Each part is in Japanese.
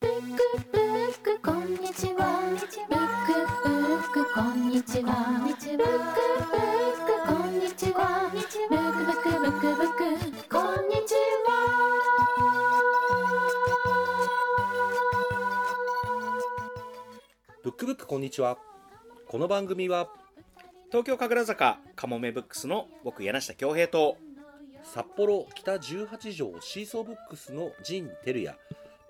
ブックブックこんにちは。ブックブックこんにちは。ブックブックこんにちは。ブックブックブックブックこんにちは。ブックブックこんにちは。この番組は東京神楽坂かもめブックスの僕柳下恭平と札幌北18条シーソーブックスの陣照也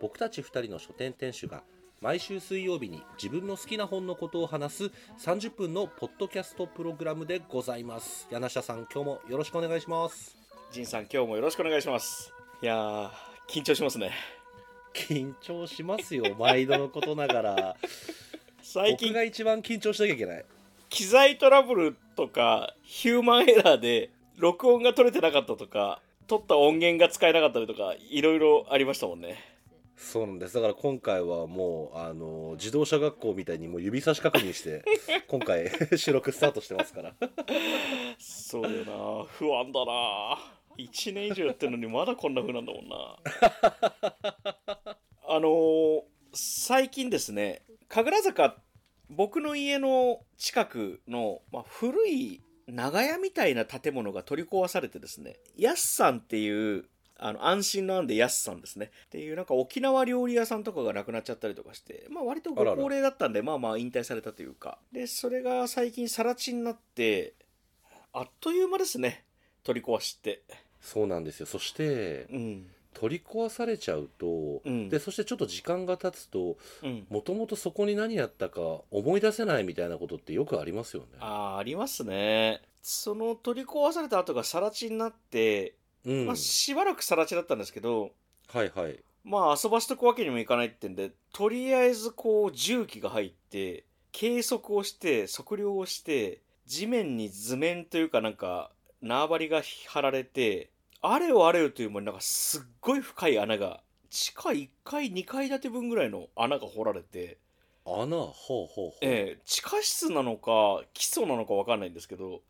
僕たち2人の書店店主が毎週水曜日に自分の好きな本のことを話す30分のポッドキャストプログラムでございます。柳下さん今日もよろしくお願いします。仁さん今日もよろしくお願いします。いやー緊張しますね。緊張しますよ毎度のことながら。最近僕が一番緊張しなきゃいけない。機材トラブルとかヒューマンエラーで録音が取れてなかったとか取った音源が使えなかったりとかいろいろありましたもんねそうなんです。だから今回はもうあの自動車学校みたいにもう指差し確認して 今回 収録スタートしてますから。そうだよな。不安だな。1年以上やってるのにまだこんな風なんだもんな。あのー最近ですね神楽坂僕の家の近くの、まあ、古い長屋みたいな建物が取り壊されてですねやすさんっていうあの安心の案でやすさんですね。っていうなんか沖縄料理屋さんとかがなくなっちゃったりとかしてまあ割とご高齢だったんでまあまあ引退されたというか。でそれが最近更地になってあっという間ですね。取り壊しって。そうなんですよ。そしてうん。取り壊されちゃうと、うん。でそしてちょっと時間が経つとうん。もともとそこに何やったか思い出せないみたいなことってよくありますよね。あーありますね。その取り壊された後が更地になって、うん、まあ、しばらく更地だったんですけどはいはい。まあ遊ばしとくわけにもいかないってんでとりあえずこう重機が入って計測をして測量をして地面に図面というかなんか縄張りが張られてあれよあれよという間になんかすっごい深い穴が地下1階2階建て分ぐらいの穴が掘られて、穴？ほうほうほう。ええ地下室なのか基礎なのか分かんないんですけど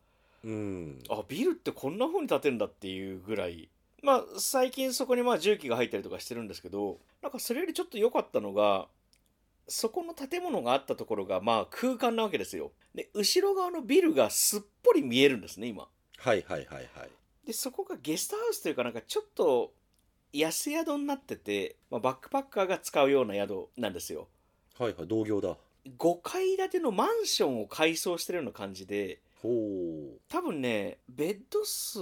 うん。あビルってこんな風に建てるんだっていうぐらいまあ最近そこにまあ重機が入ったりとかしてるんですけどなんかそれよりちょっと良かったのがそこの建物があったところがまあ空間なわけですよで後ろ側のビルがすっぽり見えるんですね今はいはいはいはい。でそこがゲストハウスというかなんかちょっと安宿になってて、まあ、バックパッカーが使うような宿なんですよはいはい同業だ。5階建てのマンションを改装してるような感じでほう。多分ねベッド数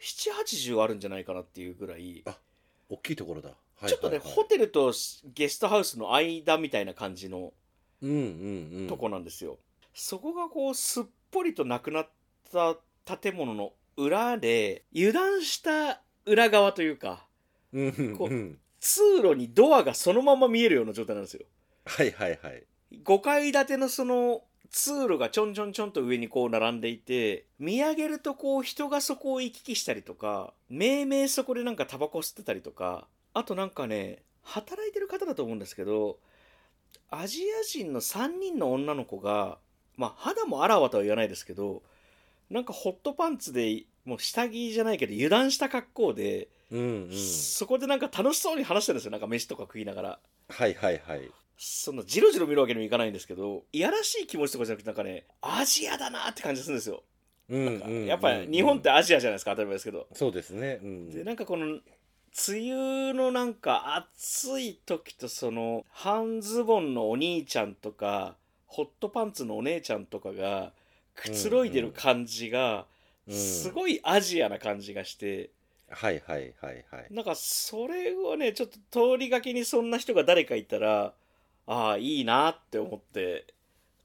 780あるんじゃないかなっていうぐらい、大きいところだ。はいちょっとね、はいはいホテルとゲストハウスの間みたいな感じのうんうんうん。とこなんですよ、そこがこうすっぽりとなくなった建物の裏で油断した裏側というかうんうんこううん。通路にドアがそのまま見えるような状態なんですよはいはいはい。5階建てのその通路がちょんちょんちょんと上にこう並んでいて見上げるとこう人がそこを行き来したりとかめいめいそこでなんかタバコ吸ってたりとかあとなんかね働いてる方だと思うんですけどアジア人の3人の女の子がまあ肌もあらわとは言わないですけどなんかホットパンツでもう下着じゃないけど油断した格好で、うんうん。そこでなんか楽しそうに話してるんですよなんか飯とか食いながら。はいはいはい。そのジロジロ見るわけにもいかないんですけどいやらしい気持ちとかじゃなくてなんかねアジアだなって感じがするんですよ、うんなんか。やっぱり日本ってアジアじゃないですか当たり前ですけど、そうですね。うん。でなんかこの梅雨のなんか暑い時とその半ズボンのお兄ちゃんとかホットパンツのお姉ちゃんとかがくつろいでる感じがうんすごいアジアな感じがして、はいはいはいはい。なんかそれをねちょっと通りがけにそんな人が誰かいたらああいいなって思って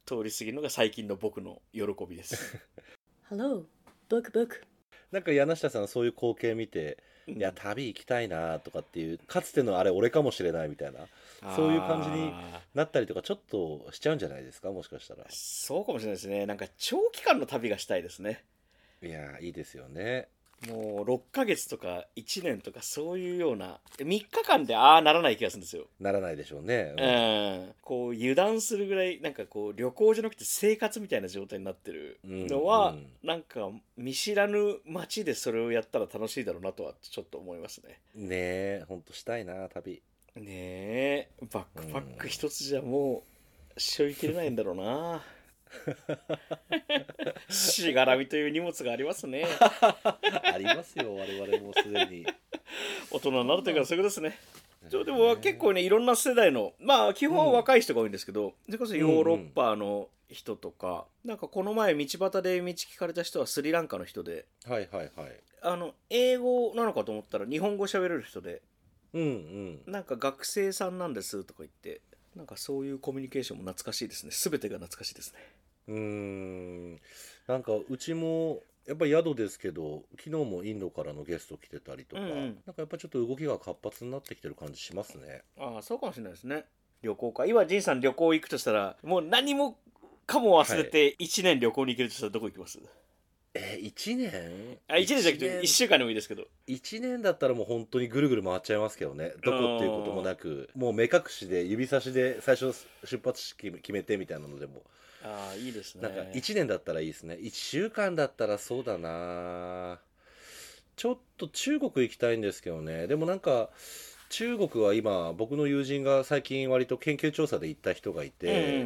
通り過ぎるのが最近の僕の喜びです。Hello, Book Book. なんか柳下さんそういう光景見て、いや旅行きたいなとかっていうかつてのあれ俺かもしれないみたいなそういう感じにあなったりとかちょっとしちゃうんじゃないですか？もしかしたら。ーそうかもしれないですね。なんか長期間の旅がしたいですね。いやいいですよねもう6ヶ月とか1年とかそういうような3日間でああならない気がするんですよ。ならないでしょうね、うん、こう油断するぐらいなんかこう旅行じゃなくて生活みたいな状態になってるのは、うん。うんなんか見知らぬ街でそれをやったら楽しいだろうなとはちょっと思いますね。ねえほんとしたいな旅。ねえ。バックパック一つじゃもう背負いきれないんだろうなしがらみという荷物がありますね。ありますよ我々もすでに。大人になるというかそういうことですねでも結構ねいろんな世代のまあ基本は若い人が多いんですけど、それこそヨーロッパの人とか、なんかこの前道端で道聞かれた人はスリランカの人ではいはいはい。あの英語なのかと思ったら日本語喋れる人でうんうん。なんか学生さんなんですとか言ってなんかそういうコミュニケーションも懐かしいですね。全てが懐かしいですねうーん。なんかうちもやっぱり宿ですけど昨日もインドからのゲスト来てたりとか、うんうん。なんかやっぱちょっと動きが活発になってきてる感じしますね。ああそうかもしれないですね。旅行か。今仁さん旅行行くとしたらもう何もかも忘れて1年旅行に行けるとしたらどこ行きます、え1年？あ1年じゃなくて一1週間でもいいですけど。1年だったらもう本当にぐるぐる回っちゃいますけどね。どこっていうこともなくもう目隠しで指差しで最初出発式決めてみたいなのでもああいいですね。なんか1年だったらいいですね。1週間だったらそうだな。ちょっと中国行きたいんですけどね。でもなんか中国は今僕の友人が最近割と研究調査で行った人がいて、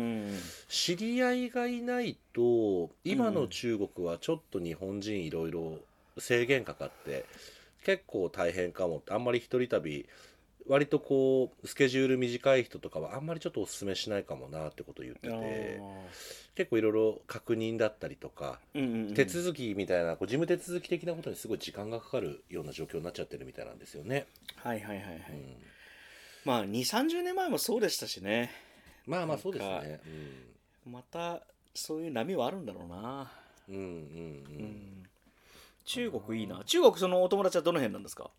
知り合いがいないと今の中国はちょっと日本人いろいろ制限かかって結構大変かもって。あんまり一人旅割とこうスケジュール短い人とかはあんまりちょっとお勧めしないかもなってことを言ってあてー。結構いろいろ確認だったりとかうんうんうん。手続きみたいなこう事務手続き的なことにすごい時間がかかるような状況になっちゃってるみたいなんですよね。はいはいはいはい、うん。まあ2 3 0年前もそうでしたしね。まあまあそうですなんね。またそういう波はあるんだろうな、うんうんうん。ううんん、中国いいな。中国そのお友達はどの辺なんですか？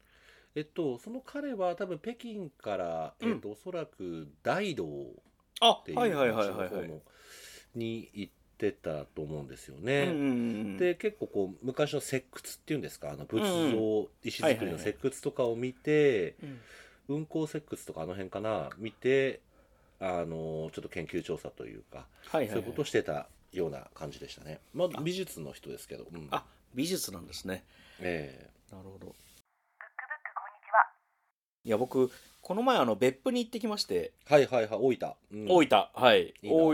えっと、その彼は多分北京から、うん。えっと、おそらく大道っあていう方に行ってたと思うんですようんね。で結構こう昔の石窟っていうんですか？あの仏像、うん石造りの石窟とかを見て、うん雲光石窟とかあの辺かな？見てあのちょっと研究調査というか、そういうことをしてたような感じでしたね。まああ。美術の人ですけど。うん。あ美術なんですね。え。なるほどいや僕この前あの別府に行ってきまして、えはいはいはい大分。うん。大分はい。いいな大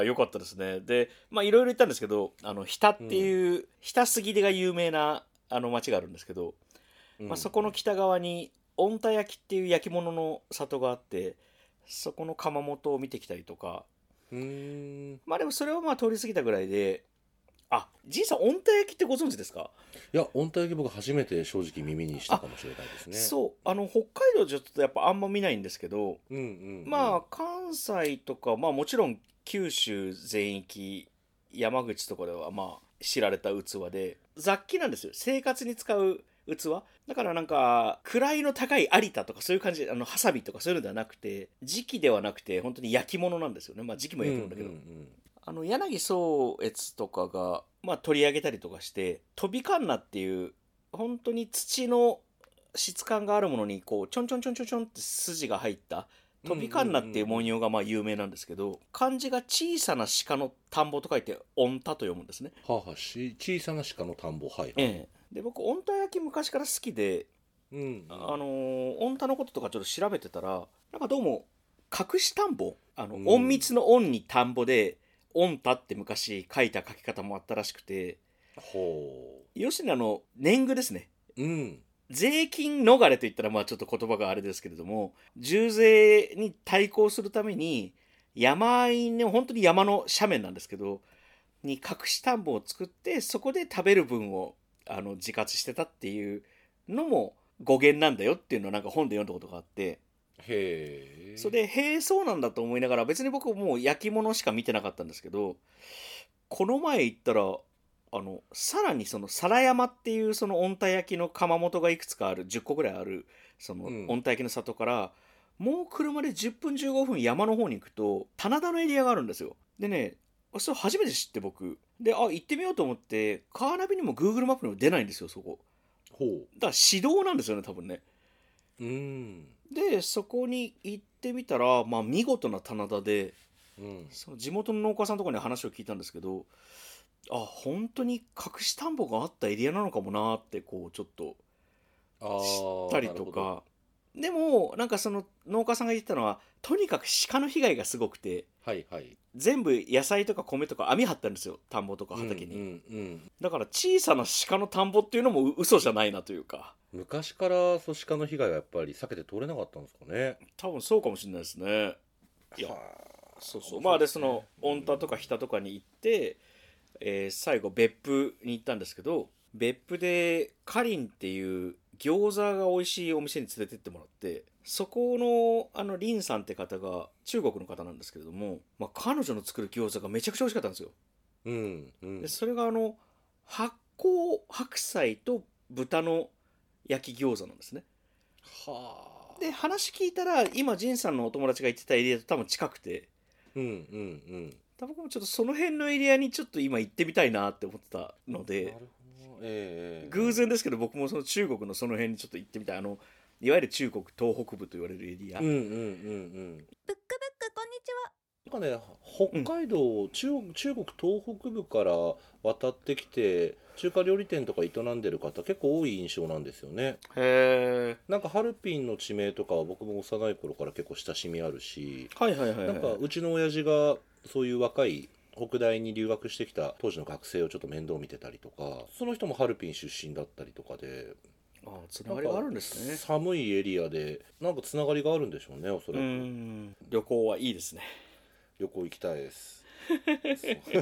分良かったですね。でまあいろいろ行ったんですけどあの日田っていう、日田杉出が有名なあの町があるんですけど、うん。まあ、そこの北側に御田焼きっていう焼き物の里があってそこの窯元を見てきたりとか。まあでもそれはまあ通り過ぎたぐらいであじいさん御田焼きってご存知ですか、いや、御田焼き僕初めて正直耳にしたかもしれないですね。そうあの北海道ちょっとやっぱあんま見ないんですけど、うんうんうん。まあ関西とかまあもちろん九州全域山口とかではまあ知られた器で雑器なんですよ。生活に使う器。だからなんか位の高い有田とかそういう感じであのハサミとかそういうのではなくて時期ではなくて本当に焼き物なんですよね。まあ時期も焼き物だけど、うんうんあの柳宗悦とかが、まあ、取り上げたりとかして飛びかんなっていう本当に土の質感があるものにこうちょんちょんちょんちょんちょんって筋が入った飛びかんなっていう文様がまあ有名なんですけど漢字が小さな鹿の田んぼと書いて「御田」と読むんですね。はあはあし小さな鹿の田んぼはい、ええ、で僕御田焼き昔から好きで、うんうん、あのー御田のこととかちょっと調べてたらなんかどうも隠し田んぼあの、うん。隠密の「隠」に田んぼで「御田」って昔書いた書き方もあったらしくてほ要するにあの年貢ですねううん税金逃れといったらまあちょっと言葉があれですけれども重税に対抗するために山あいの本当に山の斜面なんですけどに隠し田んぼを作ってそこで食べる分をあの自活してたっていうのも語源なんだよっていうのをなんか本で読んだことがあってへえそれでへえそうなんだと思いながら別に僕もう焼き物しか見てなかったんですけどこの前行ったらあのさらにその皿山っていうその御田焼きの窯元がいくつかある10個ぐらいあるそのうん。御田焼きの里から、もう車で10分15分山の方に行くと棚田のエリアがあるんですよ。でねそれ初めて知って僕。であ行ってみようと思ってカーナビにも Google マップにも出ないんですよそこ。ほだから指導なんですよね多分ね。ううんでそこに行ってみたらまあ見事な棚田でうん。その地元の農家さんとかに話を聞いたんですけどあ本当に隠し田んぼがあったエリアなのかもなってこうちょっとあ知ーったりとか。でもなんかその農家さんが言ってたのはとにかく鹿の被害がすごくてはいはい全部野菜とか米とか網張ったんですよ。田んぼとか畑に、うんうんうん。だから小さな鹿の田んぼっていうのもう嘘じゃないなというか。昔からそう鹿の被害はやっぱり避けて通れなかったんですかね。多分そうかもしれないですね。いやはあそうそう。まあでその御田とか日田とかに行って、えー最後別府に行ったんですけど別府でかりんっていう餃子が美味しいお店に連れてってもらってそこのあのリンさんって方が中国の方なんですけれども、まあ、彼女の作る餃子がめちゃくちゃ美味しかったんですよ。うんうん。でそれがあの発酵白菜と豚の焼き餃子なんですね。はあ。で話聞いたら今仁さんのお友達が行ってたエリアと多分近くて。うんうんうん。多分僕もちょっとその辺のエリアにちょっと今行ってみたいなって思ってたのなるでほど。ええ。偶然ですけど僕もその中国のその辺にちょっと行ってみたい。あのいわゆる中国東北部と言われるエリア、うんうんうんうん。ブックブックこんにちは。なんかね北海道、中国中国東北部から渡ってきて中華料理店とか営んでる方結構多い印象なんですよね。へえなんかハルピンの地名とかは僕も幼い頃から結構親しみあるしはいはいはい、はい、なんかうちの親父がそういう若い北大に留学してきた当時の学生をちょっと面倒見てたりとかその人もハルピン出身だったりとかであつながりがあるんですね。寒いエリアでなんかつながりがあるんでしょうねおそらうくん。旅行はいいですね。旅行行きたいです。い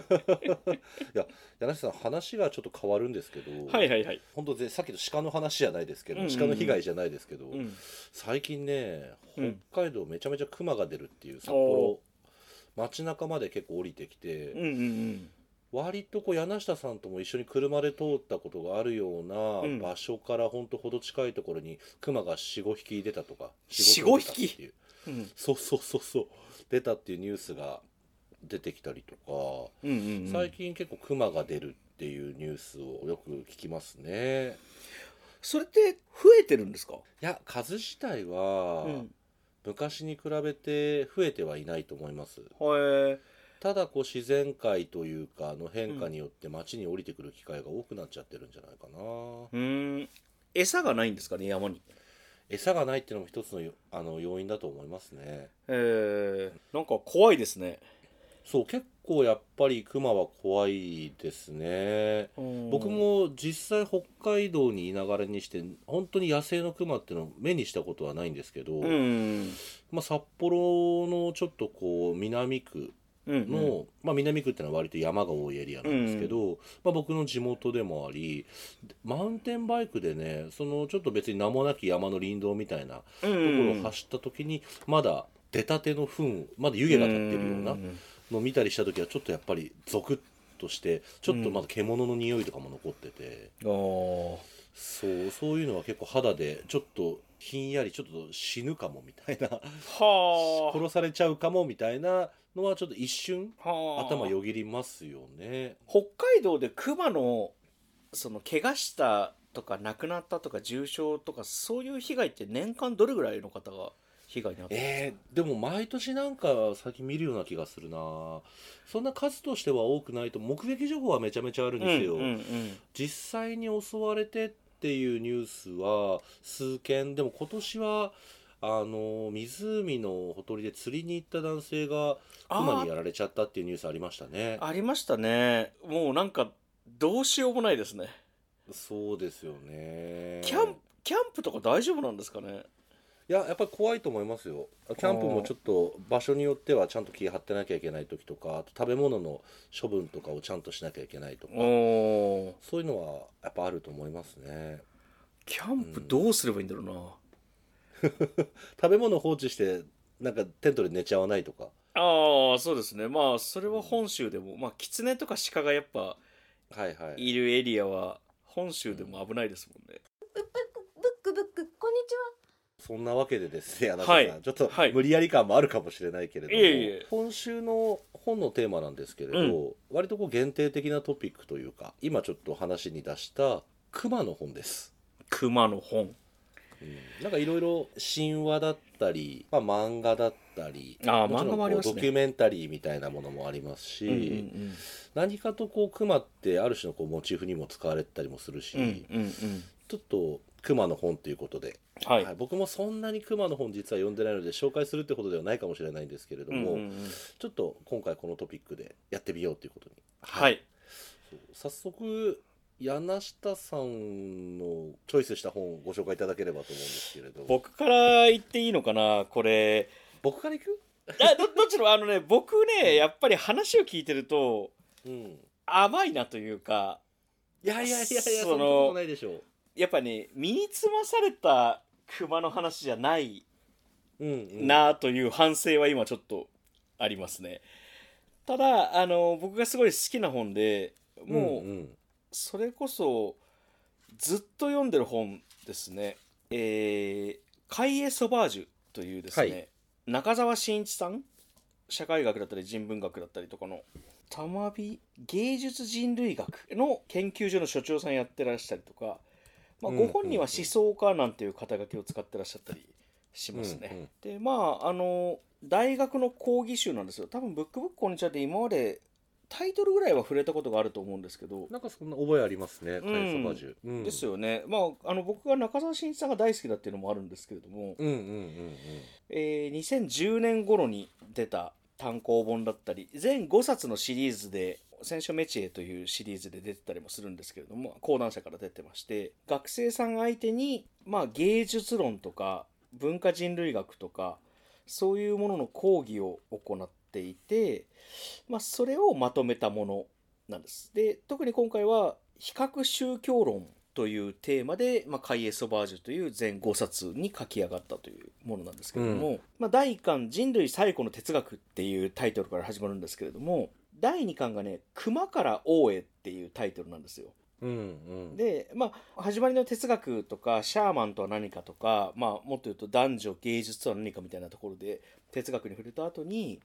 や柳瀬さん話がちょっと変わるんですけど、はいはいはい、本当ぜさっきの鹿の話じゃないですけど、うんうんうん。鹿の被害じゃないですけど、うん、最近ねうん。北海道めちゃめちゃクマが出るっていう札お幌街中まで結構降りてきて、うんうんうん割とこう柳下さんとも一緒に車で通ったことがあるよううん。な場所から本当ほど近いところにクマが45匹出たとか4 45 5匹っていう。うん。そうそうそうそう。出たっていうニュースが出てきたりとか、うんうんうん。最近結構クマが出るっていうニュースをよく聞きますね。それって増えてるんですか、いや数自体はうん、昔に比べて増えてはいないと思います。へえただこう自然界というかの変化によって街に降りてくる機会が多くなっちゃってるんじゃないかな、うん。餌がないんですかね山に。餌がないっていうのも一つのよあの要因だと思いますね。へえなんか怖いですね。そう結構やっぱりクマは怖いですね。僕も実際北海道にいながらにして本当に野生のクマっていうのを目にしたことはないんですけど、うん。まあ、札幌のちょっとこう南区うんの、まあ、南区ってのは割と山が多いエリアなんですけど、まあ、僕の地元でもありマウンテンバイクでねそのちょっと別に名もなき山の林道みたいなとところを走った時にまだ出たての糞まだ湯気が立ってるようなのを見たりした時はちょっとやっぱりゾクッとしてちょっとまだ獣の匂いとかも残ってて、あー。そうそういうのは結構肌でちょっとひんやりちょっと死ぬかもみたいな。は殺されちゃうかもみたいなのはちょっと一瞬頭よぎりますよね。北海道で熊のその怪我したとか亡くなったとか重傷とかそういう被害って年間どれぐらいの方が被害に遭ってえー、でも毎年なんか最近見るような気がするな。そんな数としては多くないと目撃情報はめちゃめちゃあるんですよ、うんうん。実際に襲われてっていうニュースは数件。でも今年はあの湖のほとりで釣りに行った男性が熊にやられちゃったっていうニュースありましたね。ありましたね。もうなんかどうしようもないですね。そうですよね。キャンキャンプとか大丈夫なんですかね？いややっぱり怖いと思いますよ。キャンプもちょっと場所によってはちゃんと気張ってなきゃいけない時とかあと食べ物の処分とかをちゃんとしなきゃいけないとかおそういうのはやっぱあると思いますね。キャンプどうすればいいんだろうな、食べ物放置してなんかテントで寝ちゃわないとか。ああそうですね。まあそれは本州でも。まあキツネとか鹿がやっぱはいはい。いるエリアは本州でも危ないですもんね、ブックブックこんにちは。そんなわけでですね、柳田さん、はいちょっとはい。無理やり感もあるかもしれないけれども、いえいえ。今週の本のテーマなんですけれど、割とこう限定的なトピックというか、今ちょっと話に出した熊の本です。熊の本うん。なんかいろいろ神話だったり、まあ、漫画だったりあ漫画もありますね。ドキュメンタリーみたいなものもありますし、何かとこう熊ってある種のこうモチーフにも使われてたりもするし、うんうんうん。ちょっと熊の本ということで、はい、はい僕もそんなに熊の本実は読んでないので紹介するってことではないかもしれないんですけれども、うんうんうん。ちょっと今回このトピックでやってみようということに、はい、そう。早速柳下さんのチョイスした本をご紹介いただければと思うんですけれど。僕から言っていいのかなこれ。僕から行く？あどどっちの？あのね僕ねやっぱり話を聞いてるとうん。甘いなというかいやいやいやいやそんなことないでしょう。やっぱね身につまされた熊の話じゃないなという反省は今ちょっとありますね。ただあの僕がすごい好きな本でもう、んんそれこそずっと読んでる本ですね「えー、カイエ・ソバージュ」というですね、はい。中澤真一さん？社会学だったり人文学だったりとかの玉美芸術人類学の研究所の所長さんやってらっしゃるとか、まあ、うんご本人は思想家なんていう肩書きを使ってらっしゃったりしますね。うんうんでまああの大学の講義集なんですよ。多分「ブックブックこんにちは」で今までタイトルぐらいは触れたことがあると思うんですけど、なんかそんな覚えありますね、ん。カイソバージュ。うん。です。よね、まあ、あの僕が中澤慎一さんが大好きだっていうのもあるんですけれども、うんうんうんえー2010年頃に出た単行本だったり全5冊のシリーズで「選書メチエ」というシリーズで出てたりもするんですけれども講談社から出てまして学生さん相手に、まあ、芸術論とか文化人類学とかそういうものの講義を行っていて、まあ、それをまとめたものなんです。で特に今回は比較宗教論というテーマで、まあ、カイエ・ソバージュという全5冊に書き上がったというものなんですけれども、まあ、第1巻「人類最古の哲学」っていうタイトルから始まるんですけれども第2巻がね「熊から王へ」っていうタイトルなんですよ。うん。うんうん。で、まあ、始まりの哲学とかシャーマンとは何かとか、まあ、もっと言うと男女芸術とは何かみたいなところで哲学に触れた後に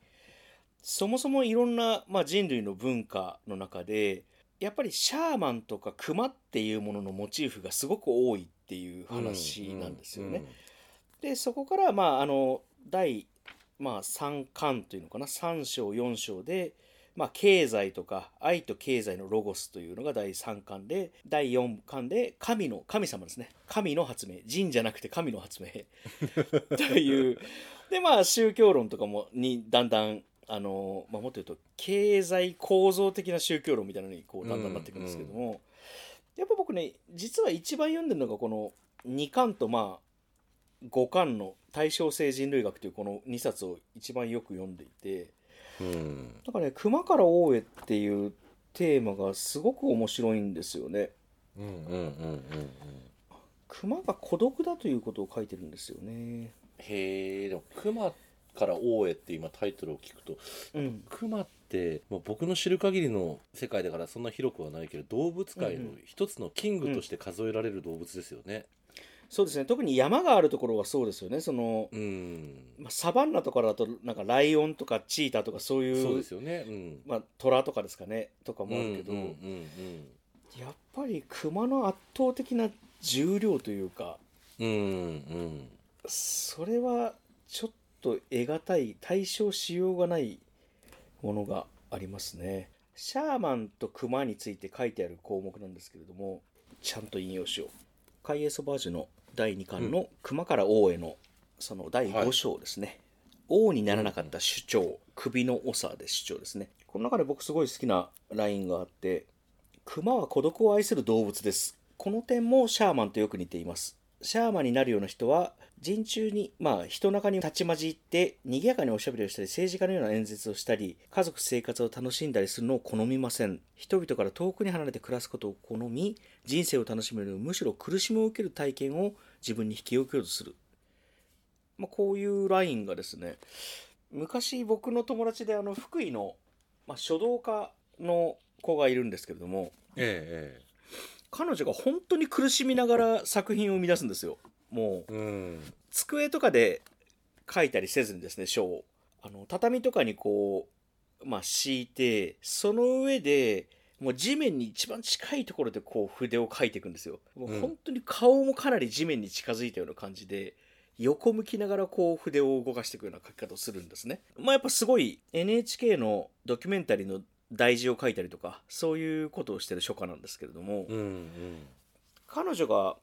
そもそもいろんな、まあ、人類の文化の中でやっぱりシャーマンとか熊っていうもののモチーフがすごく多いっていう話なんですよね。でそこからまああの第、まあ、3巻というのかな？3章4章で、まあ、経済とか愛と経済のロゴスというのが第3巻で第4巻で神の神様ですね。神の発明。人じゃなくて神の発明。という。でまあ宗教論とかもにだんだんあの、まあ、もっと言うと経済構造的な宗教論みたいなのにこうだんだんなっていくんですけども、やっぱ僕ね実は一番読んでるのがこの2巻とまあ5巻の「対称性人類学」というこの2冊を一番よく読んでいてうん。なんかね「熊から王へ」っていうテーマがすごく面白いんですよね。うんうんうんうんうん。熊が孤独だということを書いてるんですよね。へえ、でも熊から王へって今タイトルを聞くと、うん、熊って、まあ、僕の知る限りの世界だからそんな広くはないけど動物界のうんうん一つのキングとして数えられる動物ですよね。そうですね特に山があるところはそうですよねその、うん。まあ、サバンナとかだとなんかライオンとかチーターとかそういうそうですよね。うん。まあ、トラとかですかねとかうんもあるけど、うんうんやっぱり熊の圧倒的な重量というかうん。うんうん。それはちょっと得難い対象しようがないものがありますね。シャーマンと熊について書いてある項目なんですけれどもちゃんと引用しよう。カイエ・ソバージュの第2巻の「熊から王への」その第5章ですね、王にならなかった主張首の長で主張ですね。この中で僕すごい好きなラインがあって熊は孤独を愛する動物です。この点もシャーマンとよく似ていますシャーマンになるような人は人中にまあ人中に立ち混じって賑やかにおしゃべりをしたり政治家のような演説をしたり家族生活を楽しんだりするのを好みません。人々から遠くに離れて暮らすことを好み人生を楽しめるむしろ苦しみを受ける体験を自分に引き受けようとする、まあ、こういうラインがですね昔僕の友達であの福井の、まあ、書道家の子がいるんですけれどもええ。彼女が本当に苦しみながら作品を生み出すんですよもうええ。うん。机とかで書いたりせずにですね書をあの畳とかにこうまあ敷いてその上でもう地面に一番近いところでこう筆を書いていくんですよもう本当に顔もかなり地面に近づいたような感じで横向きながらこう筆を動かしていくような書き方をするんですねまあやっぱすごい NHK のドキュメンタリーの題字を書いたりとかそういうことをしてる書家なんですけれども、うんうん。彼女が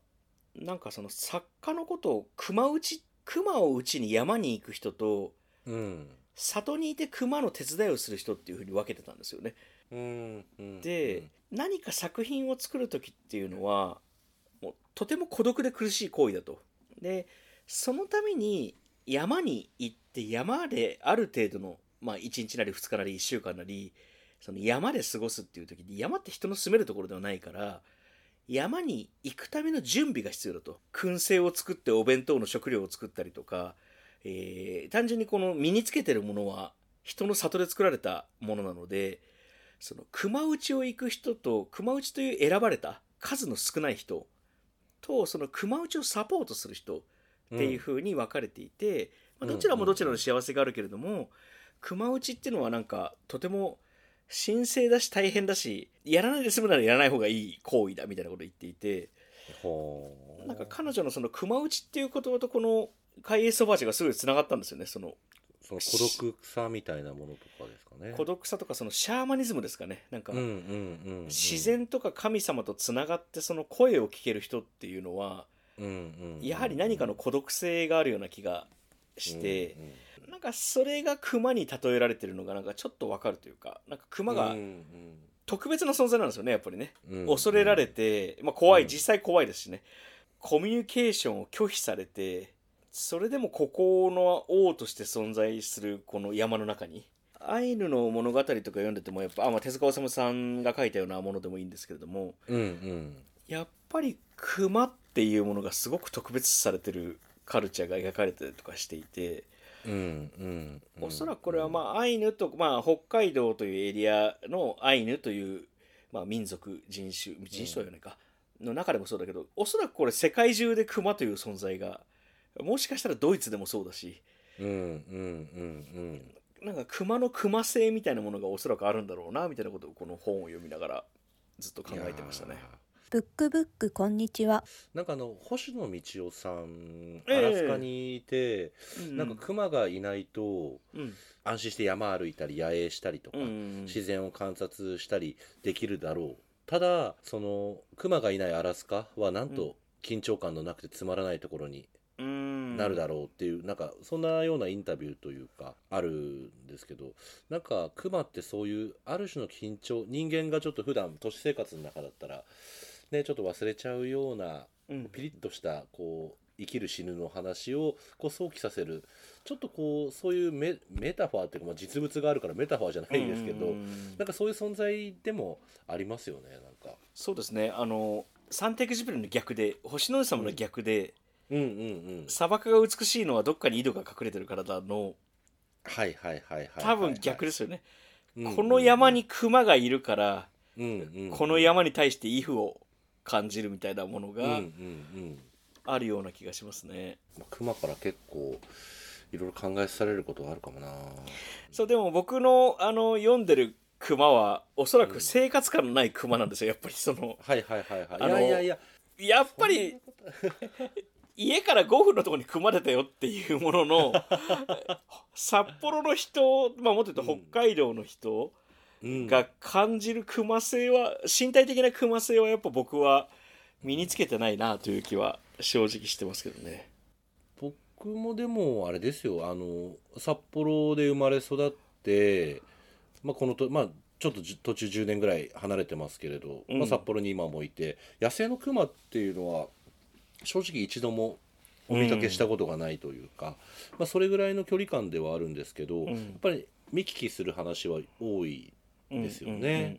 なんかその作家のことを熊打ち熊を打ちに山に行く人とうん里にいて熊の手伝いをする人っていうふうに分けてたんですよね。うんうんで、何か作品を作る時っていうのはもうとても孤独で苦しい行為だと。でそのために山に行って山である程度の、まあ、1日なり2日なり1週間なりその山で過ごすっていう時に山って人の住めるところではないから山に行くための準備が必要だと。燻製を作ってお弁当の食料を作ったりとか、えー単純にこの身につけてるものは人の里で作られたものなのでその熊打ちを行く人と熊打ちという選ばれた数の少ない人とその熊打ちをサポートする人っていう風に分かれていて、まあ、どちらもどちらの幸せがあるけれども、熊打ちっていうのはなんかとても神聖だし大変だしやらないで済むならやらない方がいい行為だみたいなことを言っていてなんか彼女のその熊打ちっていう言葉とこの海江そばちがすごいつながったんですよねそのその孤独さみたいなものとかですかね。孤独さとかそのシャーマニズムですかね。なんか自然とか神様とつながってその声を聞ける人っていうのはやはり何かの孤独性があるような気がして、なんかそれが熊に例えられてるのがなんかちょっとわかるというかなんか熊がうんうん特別な存在なんですよねやっぱりね、うん恐れられて、まあ、怖いうん実際怖いですしね。コミュニケーションを拒否されてそれでもここの王として存在するこの山の中にアイヌの物語とか読んでてもやっぱあ、まあ、手塚治虫さんが書いたようなものでもいいんですけれどもうんうん。やっぱり熊っていうものがすごく特別視されてるカルチャーが描かれてるとかしていて、うんうんうんおそらくこれはまあアイヌと、まあ、北海道というエリアのアイヌという、まあ、民族人種人種とは言わないか、の中でもそうだけどおそらくこれ世界中で熊という存在がもしかしたらドイツでもそうだしうんうんうんなんか熊の熊性みたいなものがおそらくあるんだろうなみたいなことをこの本を読みながらずっと考うんえてましたね。ブックブックこんにちは。なんかあの星野道夫さんええ。アラスカにいて、うん。なんか熊がいないとうん。安心して山歩いたり野営したりとか、うん自然を観察したりできるだろう。ただその熊がいないアラスカはなんうん。と緊張感のなくてつまらないところにうん。なるだろうっていう、なんかそんなようなインタビューというかあるんですけどなんかクマってそういうある種の緊張人間がちょっと普段都市生活の中だったらねちょっと忘れちゃうようなうん。ピリッとしたこう生きる死ぬの話をこう想起させる。ちょっとこうそういうメメタファーっていうか、まあ、実物があるからメタファーじゃないんですけど、うん。なんかそういう存在でもありますよねなんか。そうですね。あのサンテクジブリの逆で星の王子様の逆で、うんうんうん。砂漠が美しいのはどっかに井戸が隠れてるからだのはいはいはいはいはい。多分逆ですよね、うん。この山に熊がいるから、うんうんうん。この山に対して畏怖を感じるみたいなものがうんうんうん。あるような気がしますね、まあ熊から結構いろいろ考えされることがあるかもな。そうでも僕のあの読んでる熊はおそらく生活感のない熊なんですよやっぱりそのはいはいはいはい。いやいやいや。やっぱり家から5分のところに熊出たよっていうものの 札幌の人、まあ、もっと言うと北海道の人うんが感じる熊性は身体的な熊性はやっぱ僕は身につけてないなという気は正直してますけどね。僕もでもあれですよあの札幌で生まれ育って、まあ、このとまあちょっとじ途中10年ぐらい離れてますけれど、うん。まあ、札幌に今もいて野生のクマっていうのは正直一度もお見かけしたことがないというか、まあ、それぐらいの距離感ではあるんですけど、ん。やっぱり見聞きする話は多いですよね。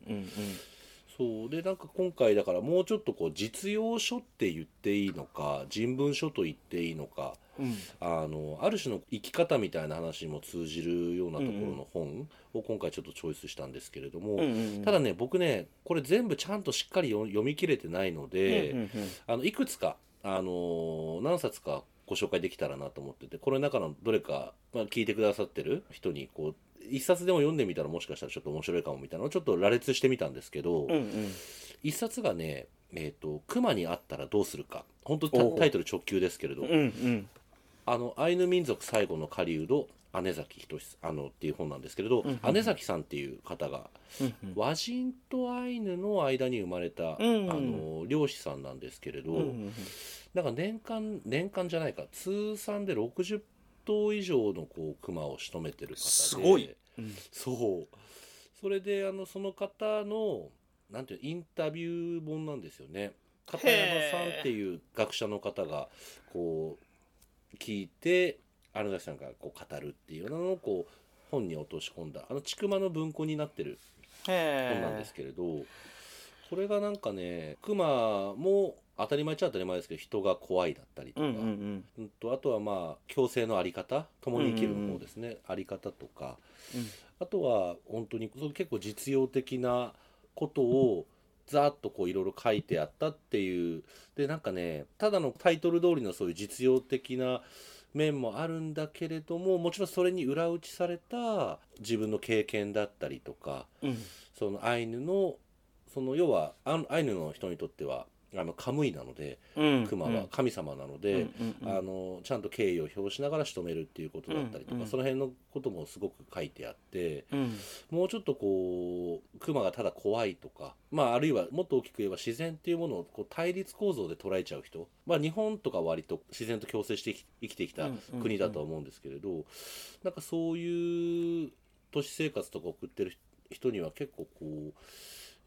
そう。でなんか今回だからもうちょっとこう実用書って言っていいのか人文書と言っていいのかうん。うんあのある種の生き方みたいな話にも通じるようなところの本を今回ちょっとチョイスしたんですけれども、ただね僕ねこれ全部ちゃんとしっかり読読み切れてないので、あのいくつか、あの何冊かご紹介できたらなと思っててこれの中のどれか、まあ、聞いてくださってる人にこう一冊でも読んでみたらもしかしたらちょっと面白いかもみたいなのをちょっと羅列してみたんですけど、うんうん。一冊がね「えー、と熊に会ったらどうするか」本当タタイトル直球ですけれど、うんうん。あのアイヌ民族最後の狩人姉崎仁あのっていう本なんですけれど、うんうん姉崎さんっていう方がうん和人とアイヌの間に生まれた、うんあの漁師さんなんですけれど、うんうんなんか年間年間じゃないか通算で60頭以上のこう熊を仕留めてる方ですごい、うん。そう。それであのその方のなんていうインタビュー本なんですよね。片山さんっていう学者の方がこう聞いて荒崎さんがこう語るっていうのをこう本に落とし込んだあの千曲の文庫になってるへ本なんですけれどこれがなんかね熊も当たり前っちゃ当たり前ですけど人が怖いだったりとか、うんうんうん。うんとあとはまあ共生のあり方共に生きるの方ですね、あり方とか。あとは本当に結構実用的なことをざーっとこういろいろ書いてあったっていう。でなんかねただのタイトル通りのそういう実用的な面もあるんだけれどももちろんそれに裏打ちされた自分の経験だったりとかうん。そのアイヌのその要はあアイヌの人にとってはあのカムイなのでうん熊は神様なので、あのちゃんと敬意を表しながら仕留めるっていうことだったりとか、その辺のこともすごく書いてあってうん。もうちょっとこう熊がただ怖いとか、まあ、あるいはもっと大きく言えば自然っていうものをこう対立構造で捉えちゃう人、まあ、日本とかは割と自然と共生して生き生きてきた国だとは思うんですけれど、なんかそういう都市生活とか送ってる人には結構こう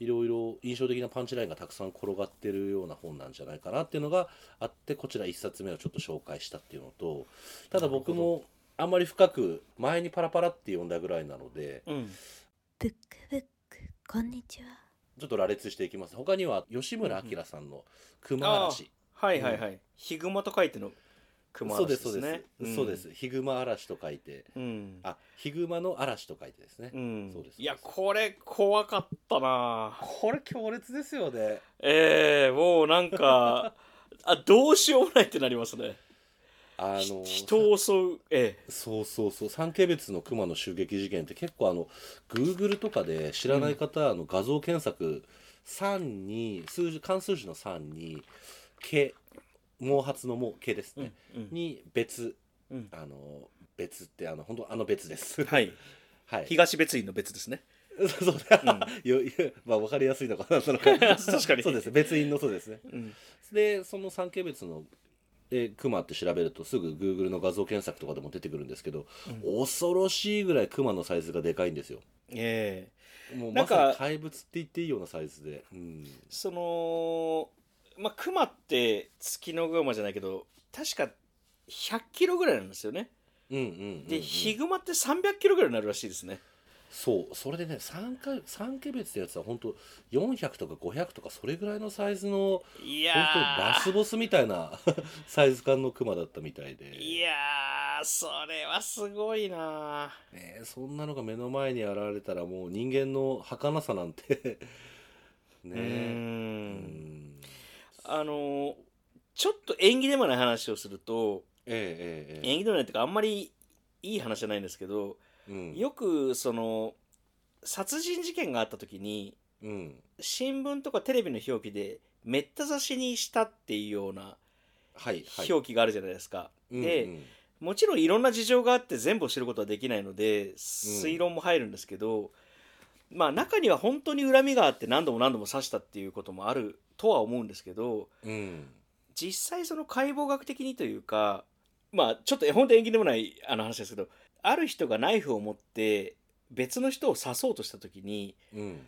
いろいろ印象的なパンチラインがたくさん転がってるような本なんじゃないかなっていうのがあってこちら1冊目をちょっと紹介したっていうのとただ僕もあんまり深く前にパラパラって読んだぐらいなのでうん。ブックブックこんにちは。ちょっと羅列していきます。他には吉村明さんの「熊嵐」はいはいはい。ヒグマと書いての熊嵐ですすそうでねす、そうです。ヒグマ嵐と書いて。うん。あヒグマの嵐と書いてですね、うん。そうですいやこれ怖かったな。これ強烈ですよね。ええもうなんかあどうしようもないってなりますね。あのひ人を襲う。えそうそうそう。三毛別の熊の襲撃事件って結構あの Google とかで知らない方、あの画像検索3に数字漢数字の3に毛毛髪の毛毛ですえね、うんうん。に別。うん。あの別ってあの本当あの別です。はい。はい。東別院の別ですね。そうだ、よよまあ分かりやすいのかなその 確かに。そうです。別院のそうですね。うん。でその三景別のでクマって調べるとすぐ Google の画像検索とかでも出てくるんですけど、恐ろしいぐらいクマのサイズがでかいんですよ。ええ。もうなんかまさに怪物って言っていいようなサイズで、うん、そのまあ熊って月のグマじゃないけど確か100キロぐらいなんですよね。うんうんでヒグマって300キロぐらいになるらしいですね。そうそれでね三回三景別ってやつは本当400とか500とかそれぐらいのサイズのい本当ラスボスみたいな サイズ感のクマだったみたいで。いやーそれはすごいなねえそんなのが目の前に現れたらもう人間の儚さなんて。ねえあのーちょっと縁起でもない話をするとえええええ縁起でもないっていうかあんまりいい話じゃないんですけどえうん。よくその殺人事件があった時にうん。新聞とかテレビの表記でめった刺しにしたっていうようなはいはい。表記があるじゃないですか。うんで、うん。もちろんいろんな事情があって全部を知ることはできないので推論も入るんですけど、まあ中には本当に恨みがあって何度も何度も刺したっていうこともあるとは思うんですけどうん。実際その解剖学的にというかまあちょっと本当縁起でもないあの話ですけどある人がナイフを持って別の人を刺そうとした時にうん。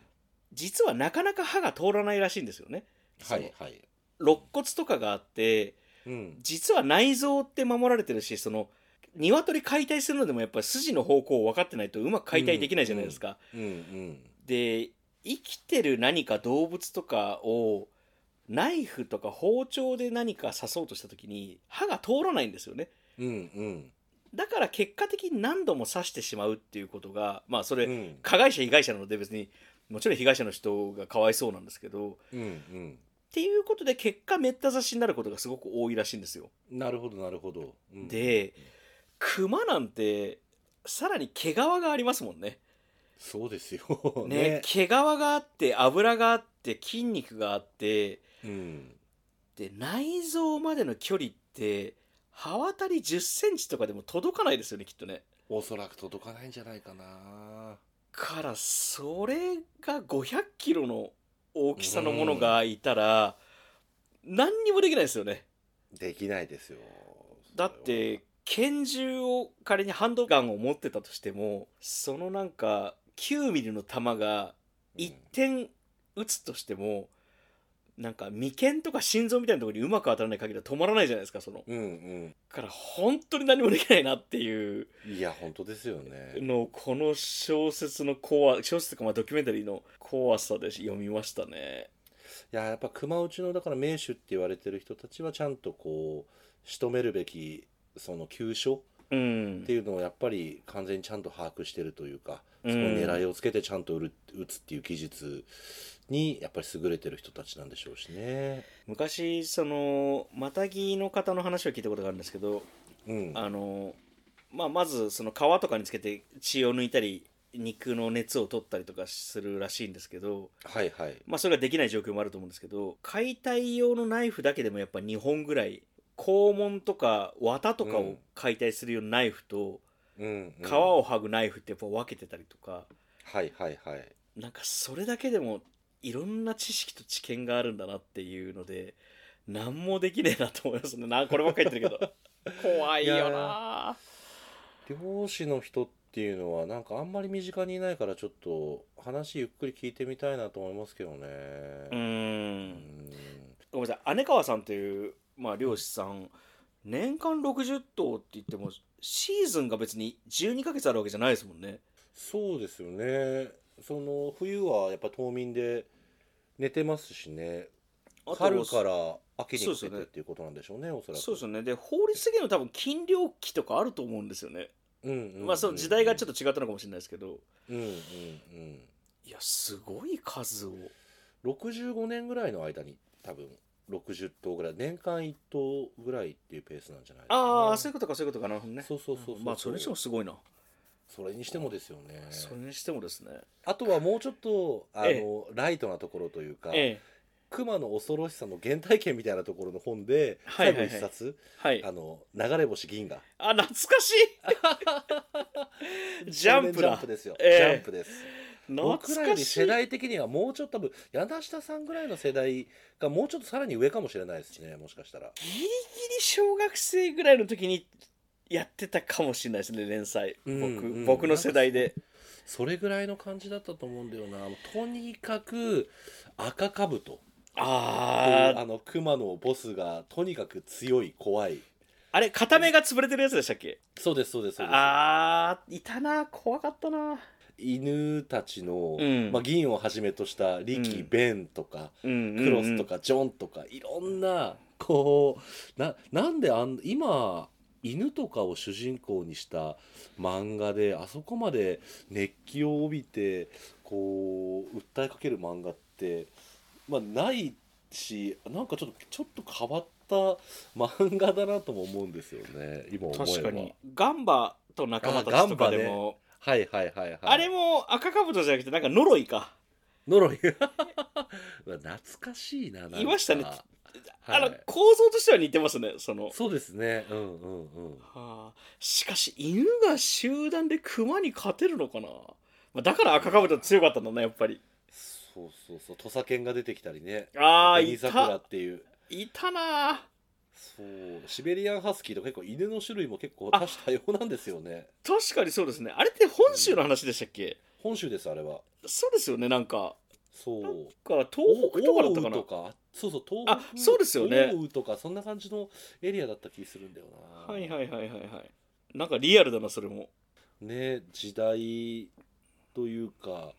実はなかなか歯が通らないらしいんですよね。はいはい。肋骨とかがあってうん。実は内臓って守られてるしその鶏解体するのでもやっぱり筋の方向を分かってないとうまく解体できないじゃないですか。うんうん。で生きてる何か動物とかをナイフとか包丁で何か刺そうとした時に歯が通らないんですよね。うんうん。だから結果的に何度も刺してしまうっていうことがまあそれ、うん。加害者被害者なので別にもちろん被害者の人がかわいそうなんですけどうんうん。っていうことで結果めった刺しになることがすごく多いらしいんですよ。なるほどなるほど、うん。で熊なんてさらに毛皮がありますもんね。そうですよ。ね。毛皮があって油があって筋肉があってうん。で内臓までの距離って刃渡り1 0センチとかでも届かないですよねきっとね。おそらく届かないんじゃないかな。からそれが500キロの大きさのものがいたら何にもできないですよね。できないですよ。だって拳銃を仮にハンドガンを持ってたとしてもそのなんか9ミリの弾が1点撃つとしても、なんか眉間とか心臓みたいなところにうまく当たらない限りは止まらないじゃないですかその。うんうん。だから本当に何もできないなっていう。いや本当ですよね。のをこの小説の怖小説とかまあドキュメンタリーの怖さで読みましたね。いややっぱ熊内のだから名手って言われてる人たちはちゃんとこう仕留めるべきその急所うん。っていうのをやっぱり完全にちゃんと把握してるというか、うん。そこに狙いをつけてちゃんと打つっていう技術にやっぱり優れてる人たちなんでしょうしね。昔そのマタギの方の話を聞いたことがあるんですけどうん、あの、まあ、まずその皮とかにつけて血を抜いたり肉の熱を取ったりとかするらしいんですけど、はいはい。まあ、それができない状況もあると思うんですけど解体用のナイフだけでもやっぱ2本ぐらい肛門とか綿とかをうん解体するようなナイフと、うん、うん皮を剥ぐナイフってやっぱ分けてたりとかはいはいはい。なんかそれだけでもいろんな知識と知見があるんだなっていうので何もできねえなと思いますね。なこればっかり言ってるけど。怖いよな。漁師の人っていうのはなんかあんまり身近にいないからちょっと話ゆっくり聞いてみたいなと思いますけどね。ううん。ん。ごめんなさい。姉川さんという、まあ、漁師さん年間60頭って言ってもシーズンが別に12ヶ月あるわけじゃないですもんね。そうですよね。その冬はやっぱ冬眠で寝てますしね。あと春から秋にかけそうですよねてっていうことなんでしょうね、おそらく。そうですよね。で法律的には多分禁漁期とかあると思うんですよね、うんうんうんまあその時代がちょっと違ったのかもしれないですけど。うんうんうん。いやすごい数を。65年ぐらいの間に多分60頭ぐらい年間1頭ぐらいっていうペースなんじゃないですか、ああそういうことかそういうことか。なるほどね。そうそうそうそう。まあそれにしてもすごいなそれにしてもですよね。それにしてもですね。あとはもうちょっとあの、えライトなところというか、ええ。熊の恐ろしさの原体験みたいなところの本で最後一冊、はい。あの流れ星銀河。あ懐かしい。ジャンプ少年ジャだンプですよ、ええ。ジャンプです。懐僕らより世代的にはもうちょっと多分柳下さんぐらいの世代がもうちょっとさらに上かもしれないですねもしかしたら。ギリギリ小学生ぐらいの時にやってたかもしれないですね連載。僕,、うんうん。僕の世代で。それぐらいの感じだったと思うんだよな。とにかく赤かぶとあああの熊のボスがとにかく強い怖い。あれ片目が潰れてるやつでしたっけ？そうですそうですそうです。あーいたな。怖かったな。犬たちの、うん。まあ、銀をはじめとしたリキ、うん。ベンとかうんクロスとかかジョンとかいろんなこうななんであん今犬とかを主人公にした漫画であそこまで熱気を帯びてこう訴えかける漫画って、まあ、ないしなんかちょっとちょっと変わった漫画だなとも思うんですよね。今思えば。確かに。ガンバと仲間たちとかでも。はいはいはいはい。あ,、れも赤かぶとじゃなくてなんか呪いか。呪い。懐かしいななんか。いましたねはい。あの構造としては似てますねその。そうですね。うんうんうん。はあ、しかし犬が集団で熊に勝てるのかな、まあ、だから赤かぶと強かったんだなやっぱり。そうそうそう。土佐犬が出てきたりね。ああいた。っていう。いたな。そう。シベリアンハスキーと結構犬の種類も結構多種多様なんですよね。確かにそうですね。あれって本州の話でしたっけ、本州ですあれは。そうですよねなんかそう。か東北とかだったかな？とか？そうそう東あそうですよね。奥羽とかそんな感じのエリアだった気するんだよな。はいはいはいはいはい。なんかリアルだなそれも。ね時代というか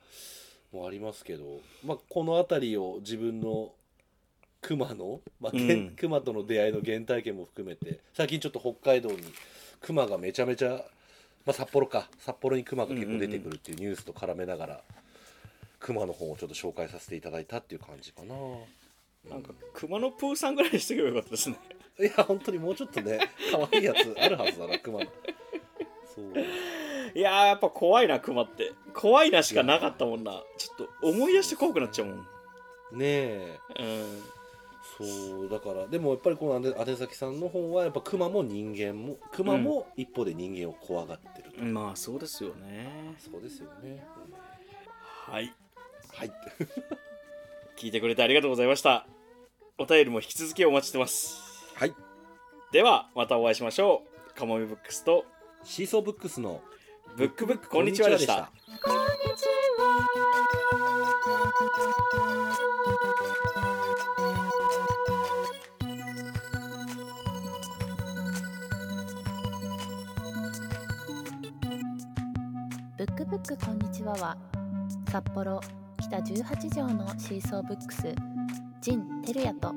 もありますけど、まあ、この辺りを自分の熊の、まあ原うん熊との出会いの原体験も含めて最近ちょっと北海道に熊がめちゃめちゃ、まあ、札幌か。札幌に熊が結構出てくるっていうニュースと絡めながら、熊の本をちょっと紹介させていただいたっていう感じかな。なんか熊野プーさんぐらいにしておけばよかったですね。いや本当にもうちょっとね可愛いやつあるはずだな熊の。そう。いやーやっぱ怖いな熊って。怖いなしかなかったもんな。ちょっと思い出して怖くなっちゃうもん。ねえ。うん。そうだからでもやっぱりこの姉姉崎さんの本はやっぱ熊も人間も熊も一方で人間を怖がってると、まあそうですよね。そうですよね、はいはい。聞いてくれてありがとうございました。お便りも引き続きお待ちしてます。はい。ではまたお会いしましょう。カモメブックスとシーソーブックスのブックブックこんにちはでした。こんにちは。ブックブックこんにちはは札幌北18条のシーソーブックス陣照也と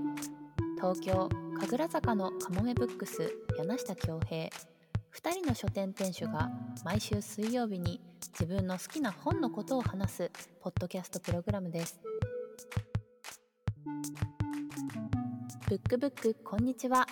東京神楽坂のかもめブックス柳下恭平。2人の書店店主が毎週水曜日に自分の好きな本のことを話すポッドキャストプログラムです。ブックブックこんにちは。